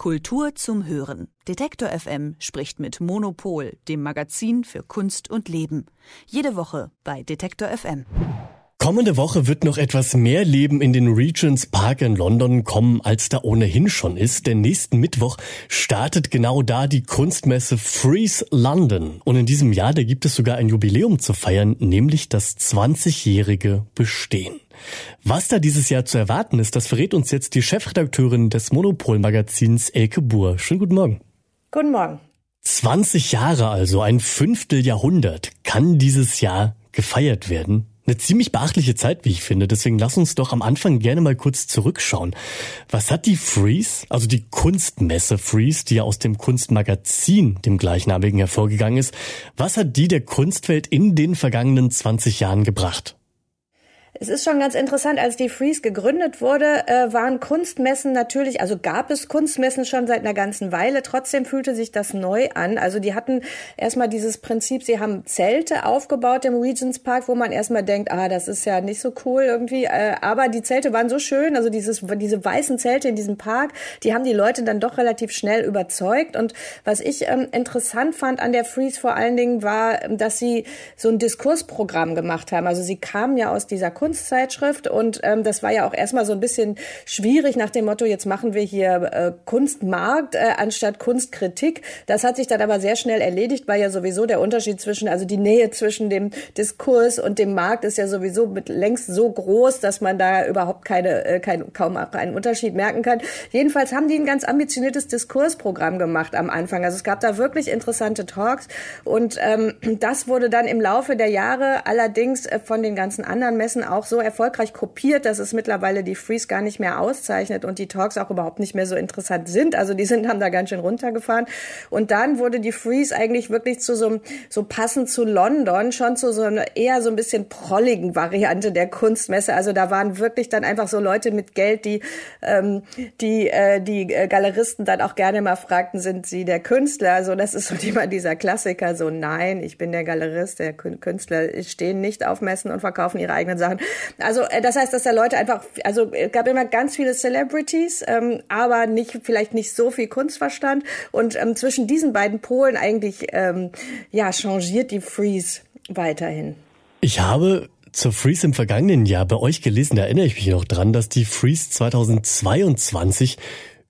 Kultur zum Hören. Detektor FM spricht mit Monopol, dem Magazin für Kunst und Leben. Jede Woche bei Detektor FM. Kommende Woche wird noch etwas mehr Leben in den Regents Park in London kommen, als da ohnehin schon ist. Denn nächsten Mittwoch startet genau da die Kunstmesse Freeze London. Und in diesem Jahr, da gibt es sogar ein Jubiläum zu feiern, nämlich das 20-jährige Bestehen. Was da dieses Jahr zu erwarten ist, das verrät uns jetzt die Chefredakteurin des Monopol-Magazins Elke Buhr. Schönen guten Morgen. Guten Morgen. 20 Jahre also, ein Fünfteljahrhundert, kann dieses Jahr gefeiert werden. Eine ziemlich beachtliche Zeit, wie ich finde. Deswegen lass uns doch am Anfang gerne mal kurz zurückschauen. Was hat die Freeze, also die Kunstmesse Freeze, die ja aus dem Kunstmagazin, dem gleichnamigen, hervorgegangen ist, was hat die der Kunstwelt in den vergangenen 20 Jahren gebracht? Es ist schon ganz interessant, als die Freeze gegründet wurde, äh, waren Kunstmessen natürlich, also gab es Kunstmessen schon seit einer ganzen Weile. Trotzdem fühlte sich das neu an. Also die hatten erstmal dieses Prinzip, sie haben Zelte aufgebaut im Regents Park, wo man erstmal denkt, ah, das ist ja nicht so cool irgendwie. Äh, aber die Zelte waren so schön, also dieses, diese weißen Zelte in diesem Park, die haben die Leute dann doch relativ schnell überzeugt. Und was ich ähm, interessant fand an der Freeze vor allen Dingen war, dass sie so ein Diskursprogramm gemacht haben. Also sie kamen ja aus dieser Kunstzeitschrift und ähm, das war ja auch erstmal so ein bisschen schwierig nach dem Motto, jetzt machen wir hier äh, Kunstmarkt äh, anstatt Kunstkritik. Das hat sich dann aber sehr schnell erledigt, weil ja sowieso der Unterschied zwischen, also die Nähe zwischen dem Diskurs und dem Markt ist ja sowieso mit längst so groß, dass man da überhaupt keine, äh, kein, kaum einen Unterschied merken kann. Jedenfalls haben die ein ganz ambitioniertes Diskursprogramm gemacht am Anfang. Also es gab da wirklich interessante Talks und ähm, das wurde dann im Laufe der Jahre allerdings äh, von den ganzen anderen Messen auch so erfolgreich kopiert, dass es mittlerweile die Freeze gar nicht mehr auszeichnet und die Talks auch überhaupt nicht mehr so interessant sind. Also die sind, haben da ganz schön runtergefahren. Und dann wurde die Freeze eigentlich wirklich zu so, so passend zu London schon zu so einer eher so ein bisschen prolligen Variante der Kunstmesse. Also da waren wirklich dann einfach so Leute mit Geld, die, ähm, die, äh, die Galeristen dann auch gerne mal fragten, sind sie der Künstler? Also das ist so immer dieser Klassiker, so nein, ich bin der Galerist, der Künstler stehen nicht auf Messen und verkaufen ihre eigenen Sachen. Also äh, das heißt, dass da Leute einfach, also es gab immer ganz viele Celebrities, ähm, aber nicht vielleicht nicht so viel Kunstverstand. Und ähm, zwischen diesen beiden Polen eigentlich ähm, ja changiert die Freeze weiterhin. Ich habe zur Freeze im vergangenen Jahr bei euch gelesen, da erinnere ich mich noch dran, dass die Freeze 2022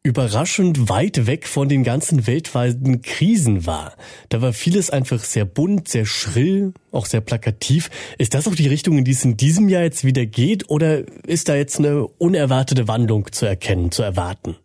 überraschend weit weg von den ganzen weltweiten Krisen war. Da war vieles einfach sehr bunt, sehr schrill, auch sehr plakativ. Ist das auch die Richtung, in die es in diesem Jahr jetzt wieder geht, oder ist da jetzt eine unerwartete Wandlung zu erkennen, zu erwarten?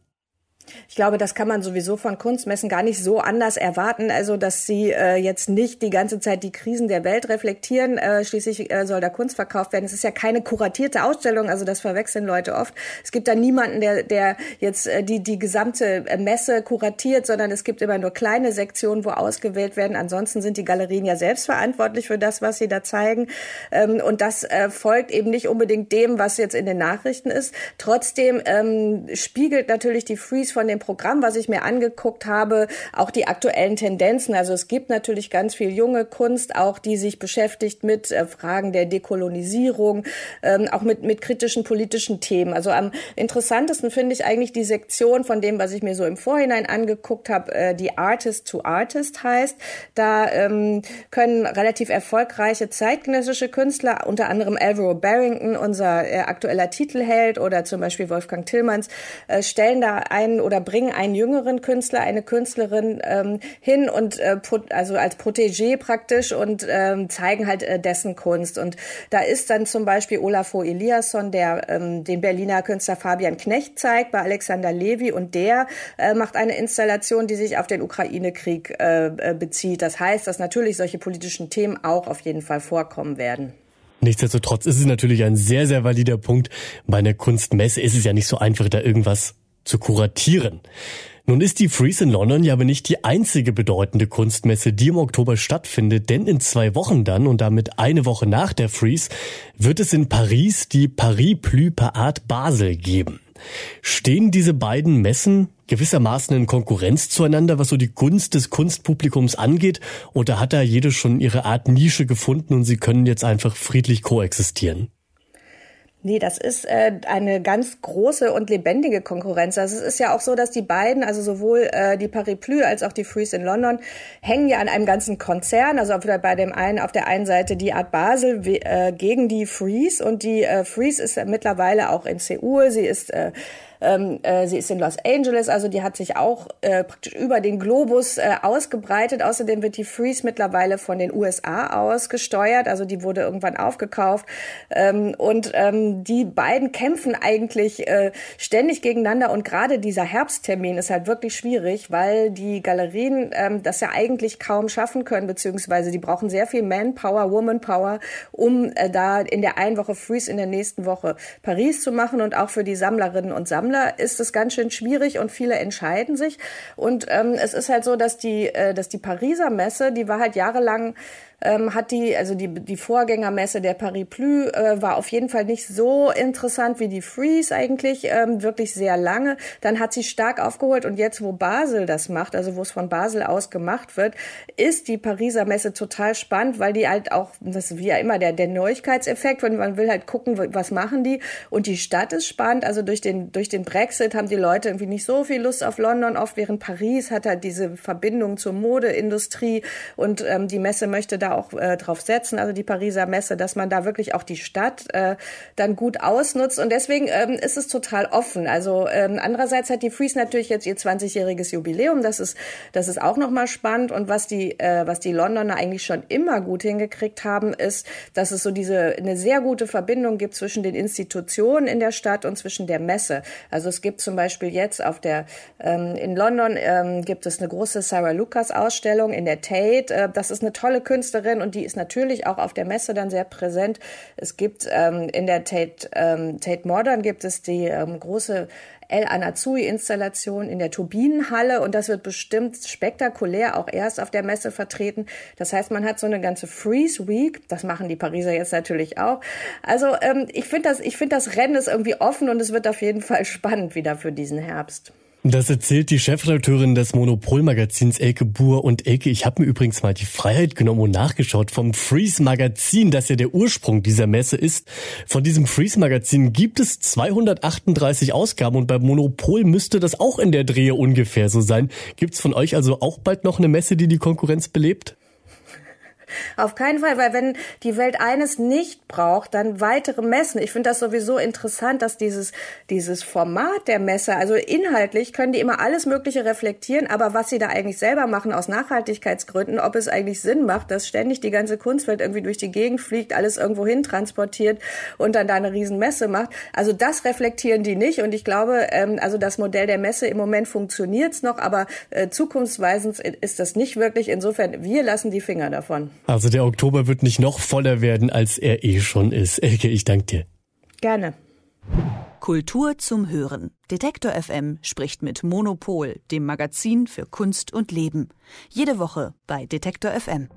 Ich glaube, das kann man sowieso von Kunstmessen gar nicht so anders erwarten, also dass sie äh, jetzt nicht die ganze Zeit die Krisen der Welt reflektieren. Äh, schließlich äh, soll da Kunst verkauft werden. Es ist ja keine kuratierte Ausstellung, also das verwechseln Leute oft. Es gibt da niemanden, der, der jetzt äh, die, die gesamte äh, Messe kuratiert, sondern es gibt immer nur kleine Sektionen, wo ausgewählt werden. Ansonsten sind die Galerien ja selbst verantwortlich für das, was sie da zeigen. Ähm, und das äh, folgt eben nicht unbedingt dem, was jetzt in den Nachrichten ist. Trotzdem ähm, spiegelt natürlich die Freeze von dem Programm, was ich mir angeguckt habe, auch die aktuellen Tendenzen. Also es gibt natürlich ganz viel junge Kunst, auch die sich beschäftigt mit äh, Fragen der Dekolonisierung, ähm, auch mit, mit kritischen politischen Themen. Also am interessantesten finde ich eigentlich die Sektion von dem, was ich mir so im Vorhinein angeguckt habe, äh, die Artist to Artist heißt. Da ähm, können relativ erfolgreiche zeitgenössische Künstler, unter anderem Alvaro Barrington, unser äh, aktueller Titelheld, oder zum Beispiel Wolfgang Tillmanns, stellen da einen oder bringen einen jüngeren Künstler, eine Künstlerin ähm, hin und äh, also als Protégé praktisch und ähm, zeigen halt äh, dessen Kunst. Und da ist dann zum Beispiel Olafur Eliasson, der ähm, den Berliner Künstler Fabian Knecht zeigt bei Alexander Levy und der äh, macht eine Installation, die sich auf den Ukraine-Krieg äh, äh bezieht. Das heißt, dass natürlich solche politischen Themen auch auf jeden Fall vorkommen werden. Nichtsdestotrotz ist es natürlich ein sehr, sehr valider Punkt. Bei einer Kunstmesse ist es ja nicht so einfach, da irgendwas zu kuratieren. Nun ist die Freeze in London ja aber nicht die einzige bedeutende Kunstmesse, die im Oktober stattfindet, denn in zwei Wochen dann und damit eine Woche nach der Freeze wird es in Paris die Paris Plus Art Basel geben. Stehen diese beiden Messen gewissermaßen in Konkurrenz zueinander, was so die Gunst des Kunstpublikums angeht, oder hat da jede schon ihre Art Nische gefunden und sie können jetzt einfach friedlich koexistieren? Nee, das ist äh, eine ganz große und lebendige Konkurrenz. Also es ist ja auch so, dass die beiden, also sowohl äh, die Parapluie als auch die Freeze in London, hängen ja an einem ganzen Konzern. Also bei dem einen auf der einen Seite die Art Basel äh, gegen die Freeze und die äh, Freeze ist mittlerweile auch in Seoul. Sie ist äh, ähm, äh, sie ist in Los Angeles, also die hat sich auch äh, praktisch über den Globus äh, ausgebreitet. Außerdem wird die Freeze mittlerweile von den USA aus also die wurde irgendwann aufgekauft. Ähm, und ähm, die beiden kämpfen eigentlich äh, ständig gegeneinander und gerade dieser Herbsttermin ist halt wirklich schwierig, weil die Galerien ähm, das ja eigentlich kaum schaffen können, beziehungsweise die brauchen sehr viel Manpower, Womanpower, um äh, da in der einen Woche Freeze in der nächsten Woche Paris zu machen und auch für die Sammlerinnen und Sammler Sammler ist es ganz schön schwierig und viele entscheiden sich. Und ähm, es ist halt so, dass die, äh, dass die Pariser Messe, die war halt jahrelang ähm, hat die, also die, die Vorgängermesse der Paris Plus äh, war auf jeden Fall nicht so interessant wie die Freeze eigentlich, ähm, wirklich sehr lange. Dann hat sie stark aufgeholt und jetzt, wo Basel das macht, also wo es von Basel aus gemacht wird, ist die Pariser Messe total spannend, weil die halt auch, das ist wie ja immer der, der Neuigkeitseffekt, wenn man will halt gucken, was machen die. Und die Stadt ist spannend, also durch den, durch den Brexit haben die Leute irgendwie nicht so viel Lust auf London, oft während Paris hat halt diese Verbindung zur Modeindustrie und ähm, die Messe möchte da auch äh, drauf setzen, also die Pariser Messe, dass man da wirklich auch die Stadt äh, dann gut ausnutzt. Und deswegen ähm, ist es total offen. Also ähm, andererseits hat die Freeze natürlich jetzt ihr 20-jähriges Jubiläum. Das ist, das ist auch nochmal spannend. Und was die, äh, was die Londoner eigentlich schon immer gut hingekriegt haben, ist, dass es so diese eine sehr gute Verbindung gibt zwischen den Institutionen in der Stadt und zwischen der Messe. Also es gibt zum Beispiel jetzt auf der ähm, in London ähm, gibt es eine große Sarah Lucas Ausstellung in der Tate. Äh, das ist eine tolle Künstlerin Künstlerin und die ist natürlich auch auf der Messe dann sehr präsent. Es gibt ähm, in der Tate, ähm, Tate Modern gibt es die ähm, große El Anazui-Installation in der Turbinenhalle und das wird bestimmt spektakulär auch erst auf der Messe vertreten. Das heißt, man hat so eine ganze Freeze Week. Das machen die Pariser jetzt natürlich auch. Also ähm, ich finde das, ich finde das Rennen ist irgendwie offen und es wird auf jeden Fall spannend wieder für diesen Herbst. Das erzählt die Chefredakteurin des Monopol-Magazins Elke Buhr. Und Elke, ich habe mir übrigens mal die Freiheit genommen und nachgeschaut vom Freeze-Magazin, das ja der Ursprung dieser Messe ist. Von diesem Freeze-Magazin gibt es 238 Ausgaben und beim Monopol müsste das auch in der Drehe ungefähr so sein. Gibt's von euch also auch bald noch eine Messe, die die Konkurrenz belebt? Auf keinen Fall, weil wenn die Welt eines nicht braucht, dann weitere Messen. Ich finde das sowieso interessant, dass dieses, dieses Format der Messe, also inhaltlich können die immer alles Mögliche reflektieren, aber was sie da eigentlich selber machen aus Nachhaltigkeitsgründen, ob es eigentlich Sinn macht, dass ständig die ganze Kunstwelt irgendwie durch die Gegend fliegt, alles irgendwo hin transportiert und dann da eine Riesenmesse macht. Also das reflektieren die nicht und ich glaube, ähm, also das Modell der Messe im Moment funktioniert's noch, aber äh, zukunftsweisend ist das nicht wirklich. Insofern, wir lassen die Finger davon. Also der Oktober wird nicht noch voller werden, als er eh schon ist. Elke, ich danke dir. Gerne. Kultur zum Hören. Detektor FM spricht mit Monopol, dem Magazin für Kunst und Leben. Jede Woche bei Detektor FM.